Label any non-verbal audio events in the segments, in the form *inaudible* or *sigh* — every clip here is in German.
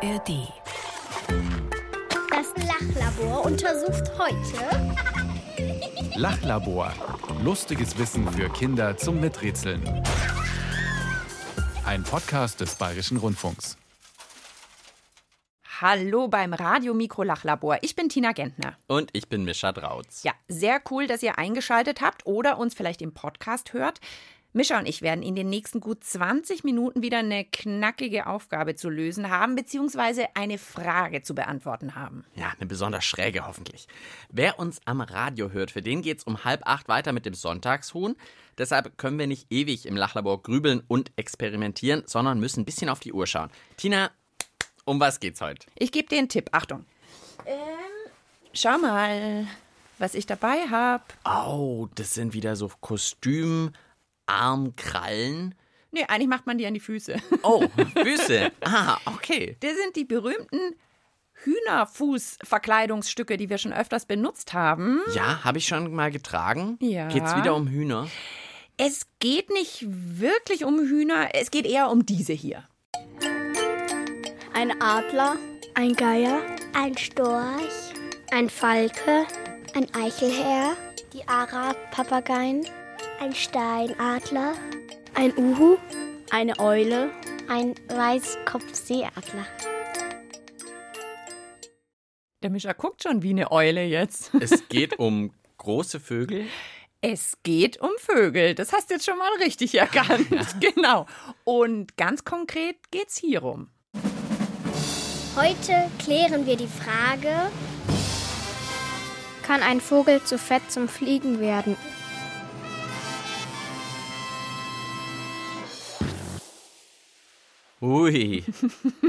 ARD. Das Lachlabor untersucht heute *laughs* Lachlabor. Lustiges Wissen für Kinder zum Miträtseln. Ein Podcast des Bayerischen Rundfunks. Hallo beim Radio Mikro Lachlabor. Ich bin Tina Gentner. Und ich bin Mischa Drautz. Ja, sehr cool, dass ihr eingeschaltet habt oder uns vielleicht im Podcast hört. Mischa und ich werden in den nächsten gut 20 Minuten wieder eine knackige Aufgabe zu lösen haben, beziehungsweise eine Frage zu beantworten haben. Ja, eine besonders schräge hoffentlich. Wer uns am Radio hört, für den geht's um halb acht weiter mit dem Sonntagshuhn. Deshalb können wir nicht ewig im Lachlabor grübeln und experimentieren, sondern müssen ein bisschen auf die Uhr schauen. Tina, um was geht's heute? Ich gebe dir einen Tipp. Achtung. Ähm, schau mal, was ich dabei habe. Oh, das sind wieder so Kostümarmkrallen. Nee, eigentlich macht man die an die Füße. *laughs* Oh, Füße. Ah, okay. Das sind die berühmten Hühnerfußverkleidungsstücke, die wir schon öfters benutzt haben. Ja, habe ich schon mal getragen. Ja. Geht's wieder um Hühner? Es geht nicht wirklich um Hühner, es geht eher um diese hier. ein Adler, ein Geier, ein Storch, ein Falke, ein Eichelherr, die Arab-Papageien, ein Steinadler, ein Uhu, eine Eule, ein Weißkopfseeadler. Der Mischer guckt schon wie eine Eule jetzt. Es geht um große Vögel. Es geht um Vögel. Das hast du jetzt schon mal richtig erkannt. *laughs* Genau. Und ganz konkret geht's hierum. Heute klären wir die Frage, kann ein Vogel zu fett zum Fliegen werden? Ui.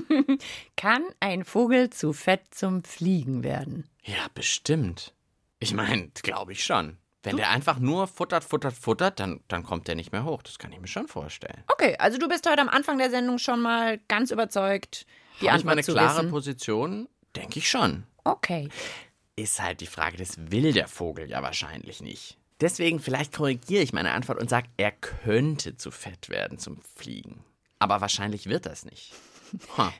*laughs* Kann ein Vogel zu fett zum Fliegen werden? Ja, bestimmt. Ich meine, glaube ich schon. Wenn der einfach nur futtert, futtert, futtert, dann, dann kommt der nicht mehr hoch. Das kann ich mir schon vorstellen. Okay, also du bist heute am Anfang der Sendung schon mal ganz überzeugt, die ich Antwort meine zu klare wissen. Position? Denke ich schon. Okay. Ist halt die Frage, das will der Vogel ja wahrscheinlich nicht. Deswegen vielleicht korrigiere ich meine Antwort und sage, er könnte zu fett werden zum Fliegen. Aber wahrscheinlich wird das nicht. *laughs* Ha.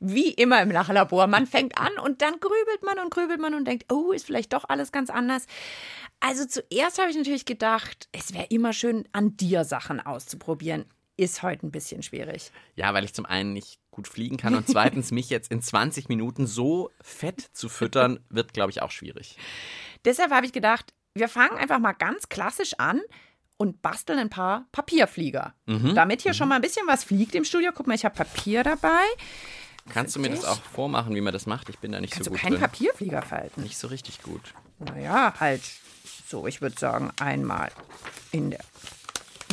Wie immer im Lachlabor. Man fängt an und dann grübelt man und grübelt man und denkt, oh, ist vielleicht doch alles ganz anders. Also zuerst habe ich natürlich gedacht, es wäre immer schön, an dir Sachen auszuprobieren. Ist heute ein bisschen schwierig. Ja, weil ich zum einen nicht gut fliegen kann und zweitens *laughs* mich jetzt in 20 Minuten so fett zu füttern, wird, glaube ich, auch schwierig. Deshalb habe ich gedacht, wir fangen einfach mal ganz klassisch an und basteln ein paar Papierflieger. Damit hier schon mal ein bisschen was fliegt im Studio. Guck mal, ich habe Papier dabei. Kannst du mir das auch vormachen, wie man das macht? Ich bin da nicht Kannst so du gut keinen drin. Papierflieger falten? Nicht so richtig gut. Naja, halt so, ich würde sagen, einmal in der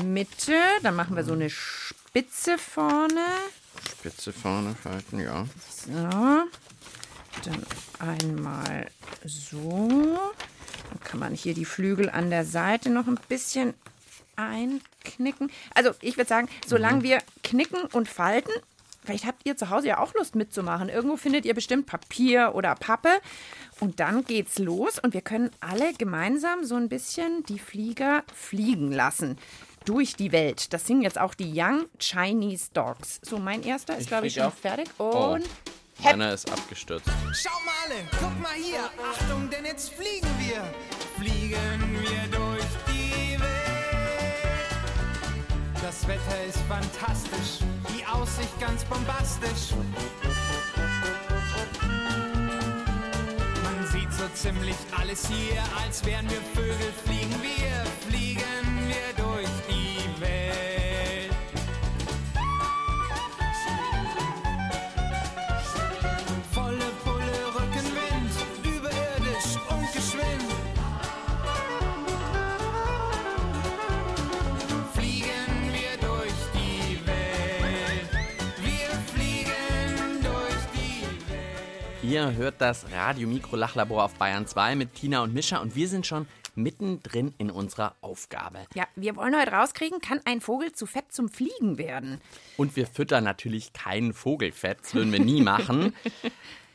Mitte. Dann machen wir so eine Spitze vorne. Spitze vorne falten, ja. So. Dann einmal so. Dann kann man hier die Flügel an der Seite noch ein bisschen einknicken. Also ich würde sagen, solange wir knicken und falten, vielleicht habt ihr zu Hause ja auch Lust mitzumachen. Irgendwo findet ihr bestimmt Papier oder Pappe. Und dann geht's los und wir können alle gemeinsam so ein bisschen die Flieger fliegen lassen. Durch die Welt. Das singen jetzt auch die Young Chinese Dogs. So, mein erster ist, glaube ich, schon auf. fertig. Oh. Und Meiner ist abgestürzt. Schau mal alle, guck mal hier. Achtung, denn jetzt fliegen wir. Fliegen wir durch Das Wetter ist fantastisch, die Aussicht ganz bombastisch. Man sieht so ziemlich alles hier, als wären wir Vögel. Fliegen wir, fliegen wir durch die Ihr hört das Radio Mikro Lachlabor auf Bayern 2 mit Tina und Mischa und wir sind schon mittendrin in unserer Aufgabe. Ja, wir wollen heute rauskriegen, kann ein Vogel zu fett zum Fliegen werden? Und wir füttern natürlich kein Vogelfett, das würden wir nie *laughs* machen,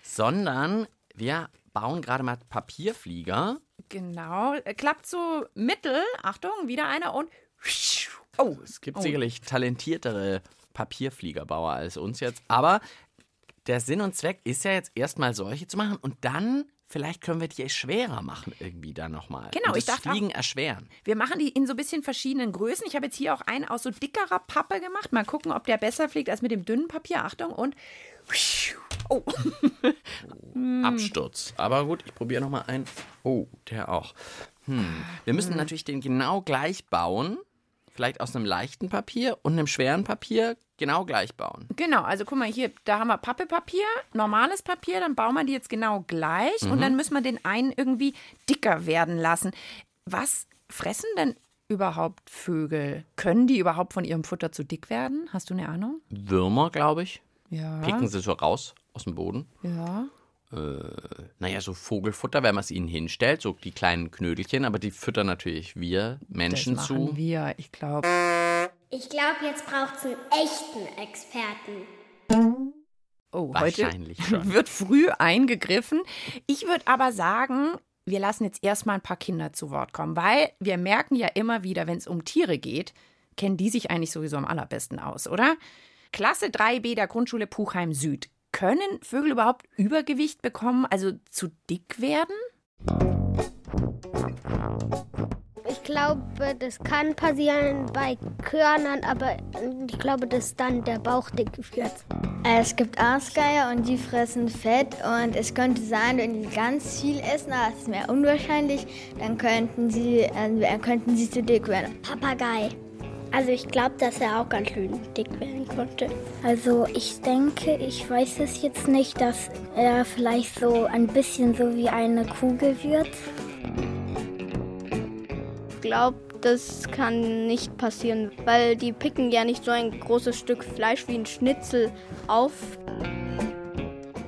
sondern wir bauen gerade mal Papierflieger. Genau, äh, klappt so mittel. Achtung, wieder einer und. Oh, Es gibt Oh. sicherlich talentiertere Papierfliegerbauer als uns jetzt, aber der Sinn und Zweck ist ja jetzt erstmal solche zu machen und dann vielleicht können wir die schwerer machen irgendwie da nochmal. Genau, ich das dachte auch- Fliegen erschweren. Wir machen die in so ein bisschen verschiedenen Größen. Ich habe jetzt hier auch einen aus so dickerer Pappe gemacht. Mal gucken, ob der besser fliegt als mit dem dünnen Papier. Achtung und. Oh, *laughs* Absturz. Aber gut, ich probiere nochmal einen. Oh, der auch. Hm. Wir müssen natürlich den genau gleich bauen. Vielleicht aus einem leichten Papier und einem schweren Papier genau gleich bauen. genau. Also guck mal hier, da haben wir Pappepapier, normales Papier. Dann bauen wir die jetzt genau gleich. Und dann müssen wir den einen irgendwie dicker werden lassen. Was fressen denn überhaupt Vögel? Können die überhaupt von ihrem Futter zu dick werden? Hast du eine Ahnung? Würmer, glaube ich. Ja. Picken sie so raus aus dem Boden. Ja. Naja, so Vogelfutter, wenn man es ihnen hinstellt, so die kleinen Knödelchen, aber die füttern natürlich wir Menschen das zu. machen wir, ich glaube. Ich glaube, jetzt braucht es einen echten Experten. Oh, Wahrscheinlich heute schon. *laughs* wird früh eingegriffen. Ich würde aber sagen, wir lassen jetzt erstmal ein paar Kinder zu Wort kommen, weil wir merken ja immer wieder, wenn es um Tiere geht, kennen die sich eigentlich sowieso am allerbesten aus, oder? Klasse 3b der Grundschule Puchheim Süd. Können Vögel überhaupt Übergewicht bekommen, also zu dick werden? Ich glaube, das kann passieren bei Körnern, aber ich glaube, dass dann der Bauch dick wird. Es gibt Aasgeier und die fressen Fett und es könnte sein, wenn die ganz viel essen, aber es ist mehr unwahrscheinlich, dann könnten sie, äh, könnten sie zu dick werden. Papagei. Also ich glaube, dass er auch ganz schön dick werden konnte. Also ich denke, ich weiß es jetzt nicht, dass er vielleicht so ein bisschen so wie eine Kugel wird. Ich glaube, das kann nicht passieren, weil die picken ja nicht so ein großes Stück Fleisch wie ein Schnitzel auf.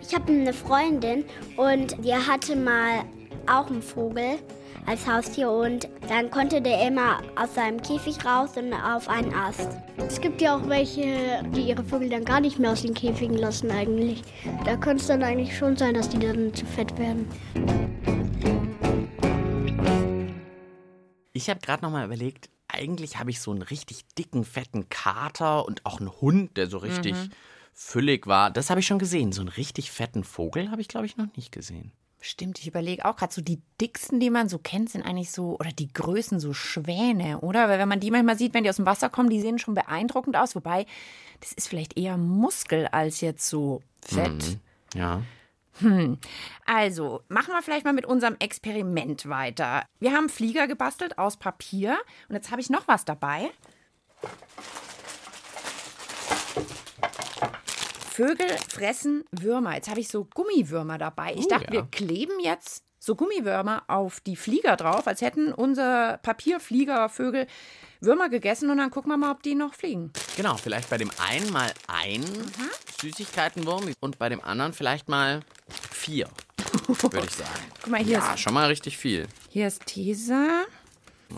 Ich habe eine Freundin und die hatte mal auch einen Vogel als Haustier und dann konnte der immer aus seinem Käfig raus und auf einen Ast. Es gibt ja auch welche, die ihre Vögel dann gar nicht mehr aus den Käfigen lassen eigentlich. Da könnte es dann eigentlich schon sein, dass die dann zu fett werden. Ich habe gerade noch mal überlegt, eigentlich habe ich so einen richtig dicken, fetten Kater und auch einen Hund, der so richtig füllig war. Das habe ich schon gesehen. So einen richtig fetten Vogel habe ich, glaube ich, noch nicht gesehen. Stimmt, ich überlege auch gerade so die dicksten, die man so kennt, sind eigentlich so, oder die Größen so Schwäne, oder? Weil wenn man die manchmal sieht, wenn die aus dem Wasser kommen, die sehen schon beeindruckend aus. Wobei, das ist vielleicht eher Muskel als jetzt so Fett. Ja. Also, machen wir vielleicht mal mit unserem Experiment weiter. Wir haben Flieger gebastelt aus Papier und jetzt habe ich noch was dabei. Vögel fressen Würmer. Jetzt habe ich so Gummiwürmer dabei. Ich Oh, dachte, ja. wir kleben jetzt so Gummiwürmer auf die Flieger drauf, als hätten unser Papierfliegervögel Würmer gegessen und dann gucken wir mal, ob die noch fliegen. Genau, vielleicht bei dem einen mal ein Süßigkeitenwurm und bei dem anderen vielleicht mal vier, würde ich sagen. *laughs* Guck mal, hier Ja, ist schon mal richtig viel. Hier ist Tesa.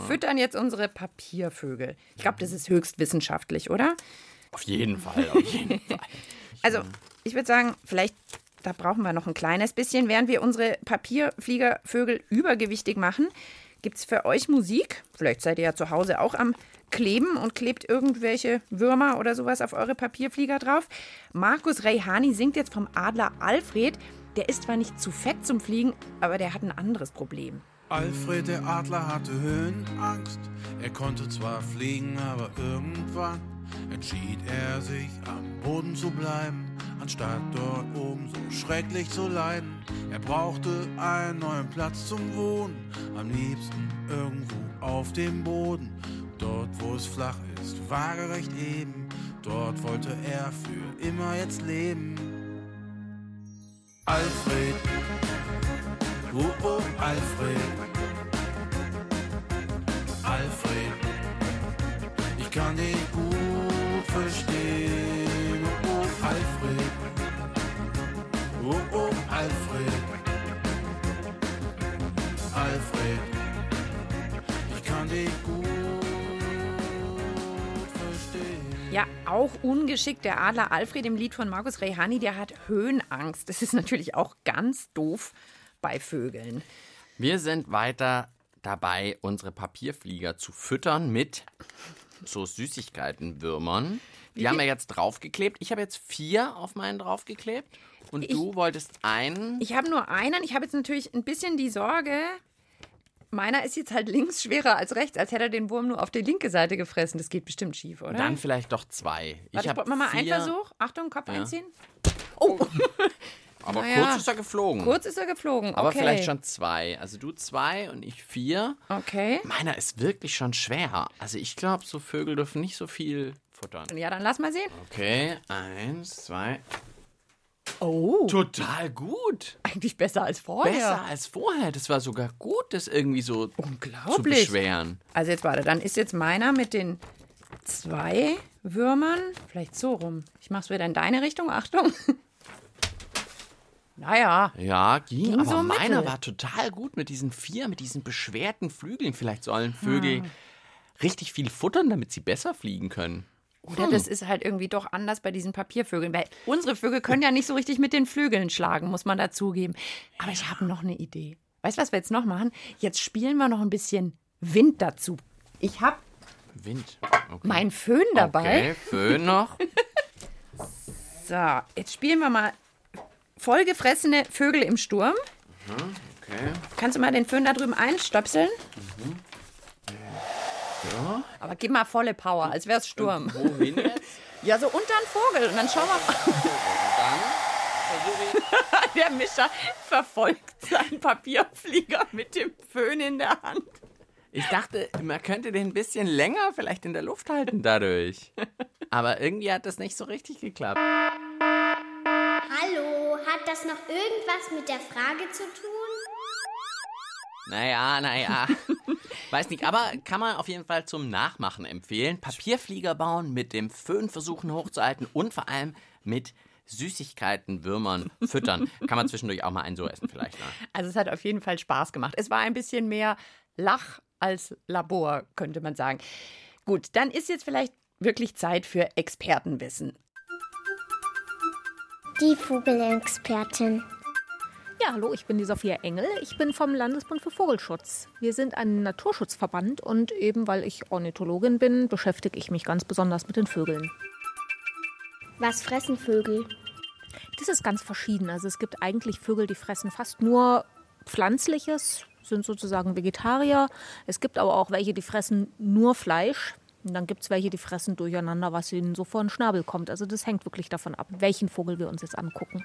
Füttern jetzt unsere Papiervögel. Ich glaube, das ist höchst wissenschaftlich, oder? Auf jeden Fall, auf jeden *laughs* Fall. Also, ich würde sagen, vielleicht, da brauchen wir noch ein kleines bisschen. Während wir unsere Papierfliegervögel übergewichtig machen, gibt es für euch Musik. Vielleicht seid ihr ja zu Hause auch am Kleben und klebt irgendwelche Würmer oder sowas auf eure Papierflieger drauf. Markus Reihani singt jetzt vom Adler Alfred. Der ist zwar nicht zu fett zum Fliegen, aber der hat ein anderes Problem. Alfred der Adler hatte Höhenangst. Er konnte zwar fliegen, aber irgendwann entschied er sich am Boden zu bleiben, anstatt dort oben so schrecklich zu leiden. Er brauchte einen neuen Platz zum Wohnen, am liebsten irgendwo auf dem Boden. Dort, wo es flach ist, waagerecht eben, dort wollte er für immer jetzt leben. Alfred, oh oh Alfred, Alfred, ich kann dich Ja, auch ungeschickt. Der Adler Alfred im Lied von Markus Reihani, der hat Höhenangst. Das ist natürlich auch ganz doof bei Vögeln. Wir sind weiter dabei, unsere Papierflieger zu füttern mit so Süßigkeitenwürmern. Die haben wir jetzt draufgeklebt. Ich habe jetzt vier auf meinen draufgeklebt. Und Ich- du wolltest einen. Ich habe nur einen. Ich habe jetzt natürlich ein bisschen die Sorge. Meiner ist jetzt halt links schwerer als rechts, als hätte er den Wurm nur auf die linke Seite gefressen. Das geht bestimmt schief, oder? Dann vielleicht doch zwei. Warte, hab mal einen Versuch. Achtung, Kopf Ja. einziehen. Oh, *laughs* Aber Naja. kurz ist er geflogen. kurz ist er geflogen. aber okay. vielleicht schon zwei. Also du zwei und ich vier. Okay. Meiner ist wirklich schon schwer. Also ich glaube, so Vögel dürfen nicht so viel futtern. Ja, dann lass mal sehen. Okay, eins, zwei. Oh, Total gut. eigentlich besser als vorher. Besser als vorher. Das war sogar gut, das irgendwie so zu Unglaublich. beschweren. Also jetzt warte, dann ist jetzt meiner mit den zwei Würmern vielleicht so rum. Ich mach's wieder in deine Richtung. Achtung. *laughs* Naja, Ja, ging, Ging aber so meiner mittel. war total gut mit diesen vier, mit diesen beschwerten Flügeln. Vielleicht sollen Vögel richtig viel futtern, damit sie besser fliegen können. Oder das ist halt irgendwie doch anders bei diesen Papiervögeln. Weil unsere Vögel *laughs* können ja nicht so richtig mit den Flügeln schlagen, muss man dazugeben. Aber ich habe noch eine Idee. Weißt du, was wir jetzt noch machen? Jetzt spielen wir noch ein bisschen Wind dazu. Ich habe Wind. Okay. meinen Föhn dabei. Okay, Föhn noch. *laughs* So, jetzt spielen wir mal vollgefressene Vögel im Sturm. Okay. Kannst du mal den Föhn da drüben einstöpseln? Aber gib mal volle Power, als wär's Sturm. Wohin jetzt? *laughs* Ja, so unter den Vogel. Und dann schauen wir mal. *laughs* Der Mischer verfolgt seinen Papierflieger mit dem Föhn in der Hand. Ich dachte, man könnte den ein bisschen länger vielleicht in der Luft halten dadurch. *laughs* Aber irgendwie hat das nicht so richtig geklappt. Hallo, hat das noch irgendwas mit der Frage zu tun? Naja, naja. Weiß nicht, aber kann man auf jeden Fall zum Nachmachen empfehlen. Papierflieger bauen, mit dem Föhn versuchen hochzuhalten und vor allem mit Süßigkeiten, Würmern füttern. Kann man zwischendurch auch mal einen so essen vielleicht. Ne? Also es hat auf jeden Fall Spaß gemacht. Es war ein bisschen mehr Lach als Labor, könnte man sagen. Gut, dann ist jetzt vielleicht wirklich Zeit für Expertenwissen. Die Vogelexpertin. Ja, hallo, ich bin die Sophia Engel. Ich bin vom Landesbund für Vogelschutz. Wir sind ein Naturschutzverband und eben weil ich Ornithologin bin, beschäftige ich mich ganz besonders mit den Vögeln. Was fressen Vögel? Das ist ganz verschieden. Also es gibt eigentlich Vögel, die fressen fast nur Pflanzliches, sind sozusagen Vegetarier. Es gibt aber auch welche, die fressen nur Fleisch. Und dann gibt es welche, die fressen durcheinander, was ihnen so vor den Schnabel kommt. Also das hängt wirklich davon ab, welchen Vogel wir uns jetzt angucken.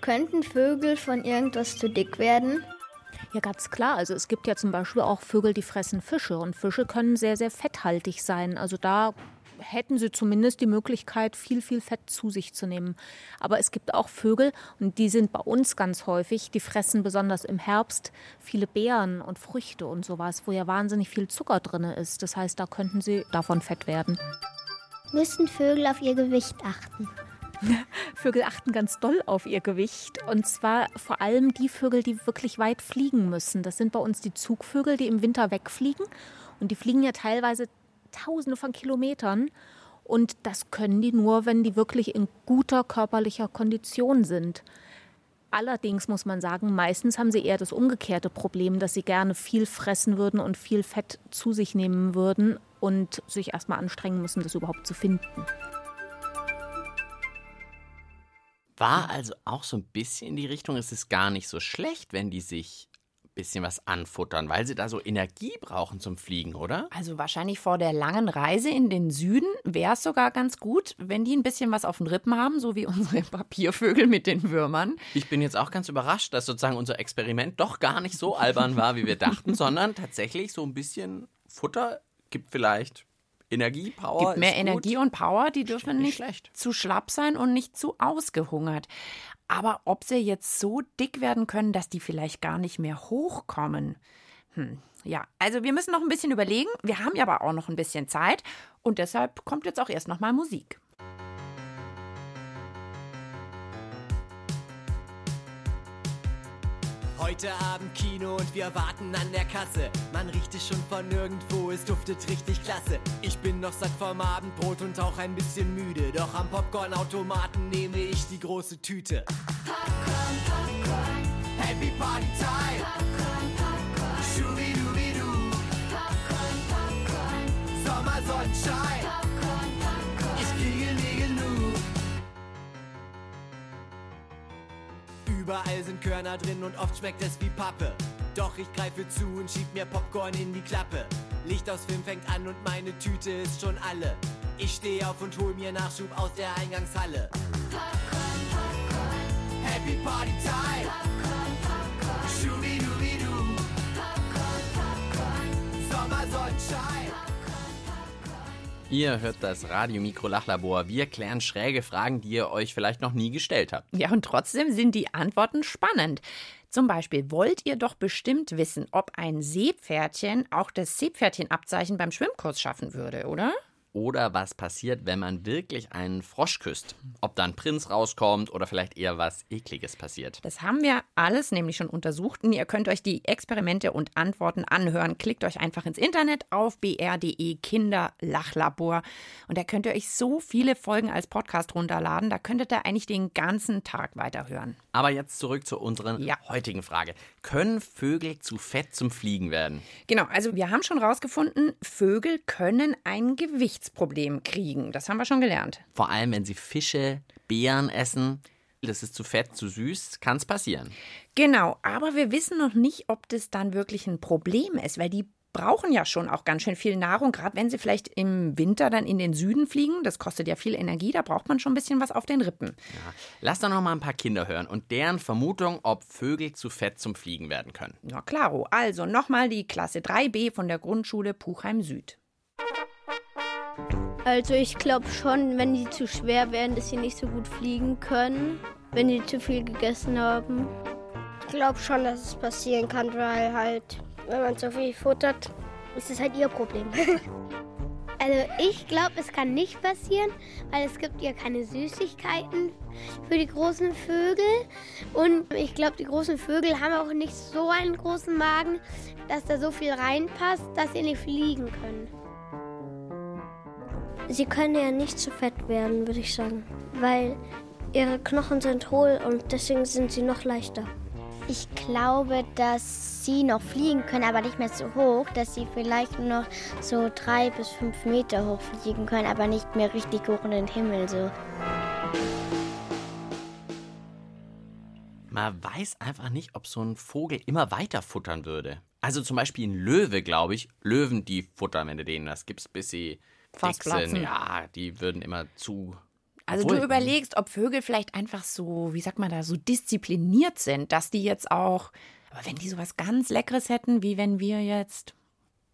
Könnten Vögel von irgendwas zu dick werden? Ja, ganz klar. Also es gibt ja zum Beispiel auch Vögel, die fressen Fische und Fische können sehr, sehr fetthaltig sein. Also da hätten sie zumindest die Möglichkeit, viel, viel Fett zu sich zu nehmen. Aber es gibt auch Vögel, und die sind bei uns ganz häufig, die fressen besonders im Herbst viele Beeren und Früchte und sowas, wo ja wahnsinnig viel Zucker drin ist. Das heißt, da könnten sie davon fett werden. Müssen Vögel auf ihr Gewicht achten? *laughs* Vögel achten ganz doll auf ihr Gewicht. Und zwar vor allem die Vögel, die wirklich weit fliegen müssen. Das sind bei uns die Zugvögel, die im Winter wegfliegen. Und die fliegen ja teilweise tausende von Kilometern. Und das können die nur, wenn die wirklich in guter körperlicher Kondition sind. Allerdings muss man sagen, meistens haben sie eher das umgekehrte Problem, dass sie gerne viel fressen würden und viel Fett zu sich nehmen würden und sich erstmal anstrengen müssen, das überhaupt zu finden. War also auch so ein bisschen in die Richtung, es ist gar nicht so schlecht, wenn die sich ein bisschen was anfuttern, weil sie da so Energie brauchen zum Fliegen, oder? Also wahrscheinlich vor der langen Reise in den Süden wäre es sogar ganz gut, wenn die ein bisschen was auf den Rippen haben, so wie *laughs* unsere Papiervögel mit den Würmern. Ich bin jetzt auch ganz überrascht, dass sozusagen unser Experiment doch gar nicht so albern war, wie wir dachten, sondern tatsächlich so ein bisschen Futter gibt vielleicht Energie, Power. Gibt mehr ist gut. Energie und Power, die dürfen nicht nicht schlecht. zu schlapp sein und nicht zu ausgehungert. Aber ob sie jetzt so dick werden können, dass die vielleicht gar nicht mehr hochkommen. Hm, ja, also wir müssen noch ein bisschen überlegen. Wir haben ja aber auch noch ein bisschen Zeit und deshalb kommt jetzt auch erst noch mal Musik. Heute Abend Kino und wir warten an der Kasse. Man riecht es schon von nirgendwo, es duftet richtig klasse. Ich bin noch satt vom Abendbrot und auch ein bisschen müde. Doch am Popcornautomaten nehme ich die große Tüte. Popcorn, Popcorn. Happy Party Time. Popcorn, Popcorn. Schubidubidu. Popcorn, Popcorn. Sommersonnenschein. Überall sind Körner drin und oft schmeckt es wie Pappe. Doch ich greife zu und schieb mir Popcorn in die Klappe. Licht aus Film fängt an und meine Tüte ist schon alle. Ich steh auf und hol mir Nachschub aus der Eingangshalle. Popcorn, Popcorn. Happy Party Time. Ihr hört das Radio Mikro Lachlabor. Wir klären schräge Fragen, die ihr euch vielleicht noch nie gestellt habt. Ja, und trotzdem sind die Antworten spannend. Zum Beispiel wollt ihr doch bestimmt wissen, ob ein Seepferdchen auch das Seepferdchenabzeichen beim Schwimmkurs schaffen würde, oder? Oder was passiert, wenn man wirklich einen Frosch küsst? Ob da ein Prinz rauskommt oder vielleicht eher was Ekliges passiert. Das haben wir alles nämlich schon untersucht und ihr könnt euch die Experimente und Antworten anhören. Klickt euch einfach ins Internet auf br.de Kinderlachlabor und da könnt ihr euch so viele Folgen als Podcast runterladen. Da könntet ihr eigentlich den ganzen Tag weiterhören. Aber jetzt zurück zu unserer Ja. heutigen Frage. Können Vögel zu fett zum Fliegen werden? Genau, also wir haben schon rausgefunden, Vögel können ein Gewichtsproblem kriegen. Das haben wir schon gelernt. Vor allem, wenn sie Fische, Beeren essen. Das ist zu fett, zu süß, kann es passieren. Genau, aber wir wissen noch nicht, ob das dann wirklich ein Problem ist, weil die brauchen ja schon auch ganz schön viel Nahrung, gerade wenn sie vielleicht im Winter dann in den Süden fliegen. Das kostet ja viel Energie, da braucht man schon ein bisschen was auf den Rippen. Lass doch noch mal ein paar Kinder hören und deren Vermutung, ob Vögel zu fett zum Fliegen werden können. Na klaro, also nochmal die Klasse 3b von der Grundschule Puchheim Süd. Also ich glaube schon, wenn die zu schwer werden, dass sie nicht so gut fliegen können, wenn die zu viel gegessen haben. Ich glaube schon, dass es passieren kann, weil halt, wenn man zu viel futtert, ist es halt ihr Problem. *laughs* Also ich glaube, es kann nicht passieren, weil es gibt ja keine Süßigkeiten für die großen Vögel. Und ich glaube, die großen Vögel haben auch nicht so einen großen Magen, dass da so viel reinpasst, dass sie nicht fliegen können. Sie können ja nicht zu fett werden, würde ich sagen, weil ihre Knochen sind hohl und deswegen sind sie noch leichter. Ich glaube, dass sie noch fliegen können, aber nicht mehr so hoch, dass sie vielleicht nur noch so drei bis fünf Meter hoch fliegen können, aber nicht mehr richtig hoch in den Himmel so. Man weiß einfach nicht, ob so ein Vogel immer weiter futtern würde. Also zum Beispiel ein Löwe, glaube ich. Löwen, die futtern, wenn du denen das gibst, bis sie Fast sind. platzen. Ja, die würden immer zu. Also Obwohl, du überlegst, ob Vögel vielleicht einfach so, wie sagt man da, so diszipliniert sind, dass die jetzt auch, aber wenn die sowas ganz Leckeres hätten, wie wenn wir jetzt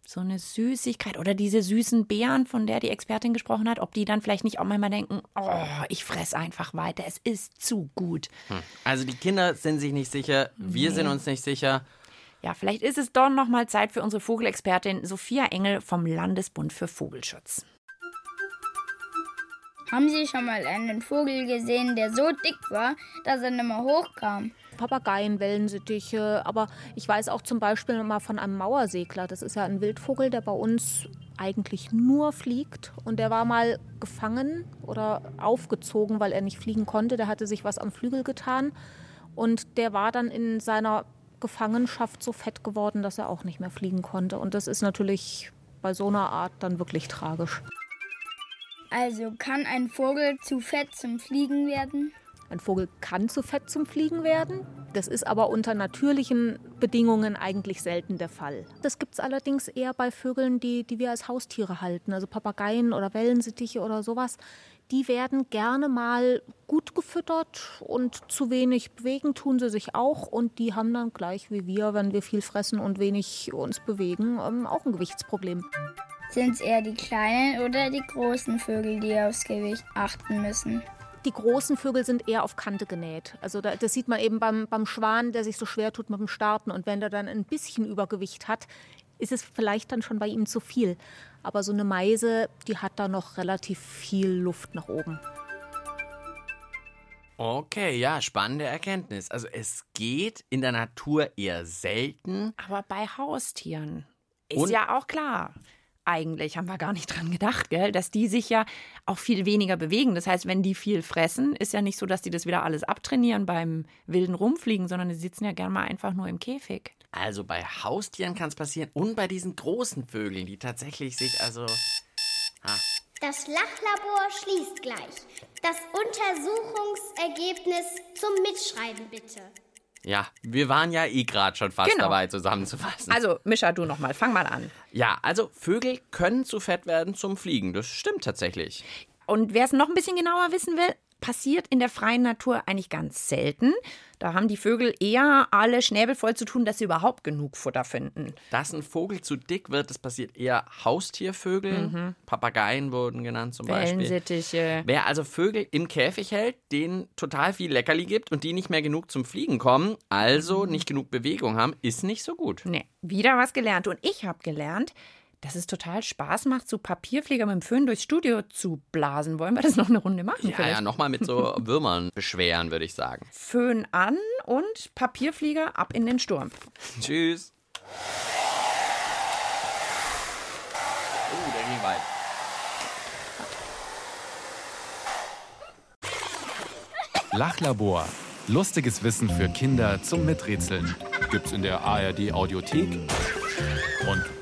so eine Süßigkeit oder diese süßen Beeren, von der die Expertin gesprochen hat, ob die dann vielleicht nicht auch manchmal denken, oh, ich fress einfach weiter, es ist zu gut. Hm. Also die Kinder sind sich nicht sicher, wir sind Nee. uns nicht sicher. Ja, vielleicht ist es doch noch mal Zeit für unsere Vogelexpertin Sophia Engel vom Landesbund für Vogelschutz. Haben Sie schon mal einen Vogel gesehen, der so dick war, dass er nicht mehr hochkam? Papageien, Wellensittiche, aber ich weiß auch zum Beispiel mal von einem Mauersegler. Das ist ja ein Wildvogel, der bei uns eigentlich nur fliegt. Und der war mal gefangen oder aufgezogen, weil er nicht fliegen konnte. Der hatte sich was am Flügel getan. Und der war dann in seiner Gefangenschaft so fett geworden, dass er auch nicht mehr fliegen konnte. Und das ist natürlich bei so einer Art dann wirklich tragisch. Also kann ein Vogel zu fett zum Fliegen werden? Ein Vogel kann zu fett zum Fliegen werden. Das ist aber unter natürlichen Bedingungen eigentlich selten der Fall. Das gibt es allerdings eher bei Vögeln, die, die wir als Haustiere halten, also Papageien oder Wellensittiche oder sowas. Die werden gerne mal gut gefüttert und zu wenig bewegen tun sie sich auch. Und die haben dann gleich wie wir, wenn wir viel fressen und wenig uns bewegen, ähm, auch ein Gewichtsproblem. Sind es eher die kleinen oder die großen Vögel, die aufs Gewicht achten müssen? Die großen Vögel sind eher auf Kante genäht. Also da, das sieht man eben beim, beim Schwan, der sich so schwer tut mit dem Starten. Und wenn der dann ein bisschen Übergewicht hat, ist es vielleicht dann schon bei ihm zu viel. Aber so eine Meise, die hat da noch relativ viel Luft nach oben. Okay, ja, spannende Erkenntnis. Also es geht in der Natur eher selten. Aber bei Haustieren ist Und- ja auch klar. Eigentlich haben wir gar nicht dran gedacht, gell, dass die sich ja auch viel weniger bewegen. Das heißt, wenn die viel fressen, ist ja nicht so, dass die das wieder alles abtrainieren beim wilden Rumfliegen, sondern die sitzen ja gern mal einfach nur im Käfig. Also bei Haustieren kann es passieren und bei diesen großen Vögeln, die tatsächlich sich also. Ah, Das Lachlabor schließt gleich. Das Untersuchungsergebnis zum Mitschreiben bitte. Ja, wir waren ja eh gerade schon fast Genau. dabei zusammenzufassen. Also, Mischa, du nochmal, fang mal an. ja, also Vögel können zu fett werden zum Fliegen. Das stimmt tatsächlich. Und wer es noch ein bisschen genauer wissen will, passiert in der freien Natur eigentlich ganz selten. Da haben die Vögel eher alle Schnäbel voll zu tun, dass sie überhaupt genug Futter finden. Dass ein Vogel zu dick wird, das passiert eher Haustiervögeln. Papageien wurden genannt zum Beispiel. Wer also Vögel im Käfig hält, denen total viel Leckerli gibt und die nicht mehr genug zum Fliegen kommen, also nicht genug Bewegung haben, ist nicht so gut. Nee, wieder was gelernt. Und ich habe gelernt, dass es total Spaß macht, so Papierflieger mit dem Föhn durchs Studio zu blasen. Wollen wir das noch eine Runde machen? Ja, vielleicht? ja, nochmal mit so *laughs* Würmern beschweren, würde ich sagen. Föhn an und Papierflieger ab in den Sturm. Tschüss. Oh, der ging weit. Lachlabor. Lustiges Wissen für Kinder zum Miträtseln. Gibt's in der ARD Audiothek und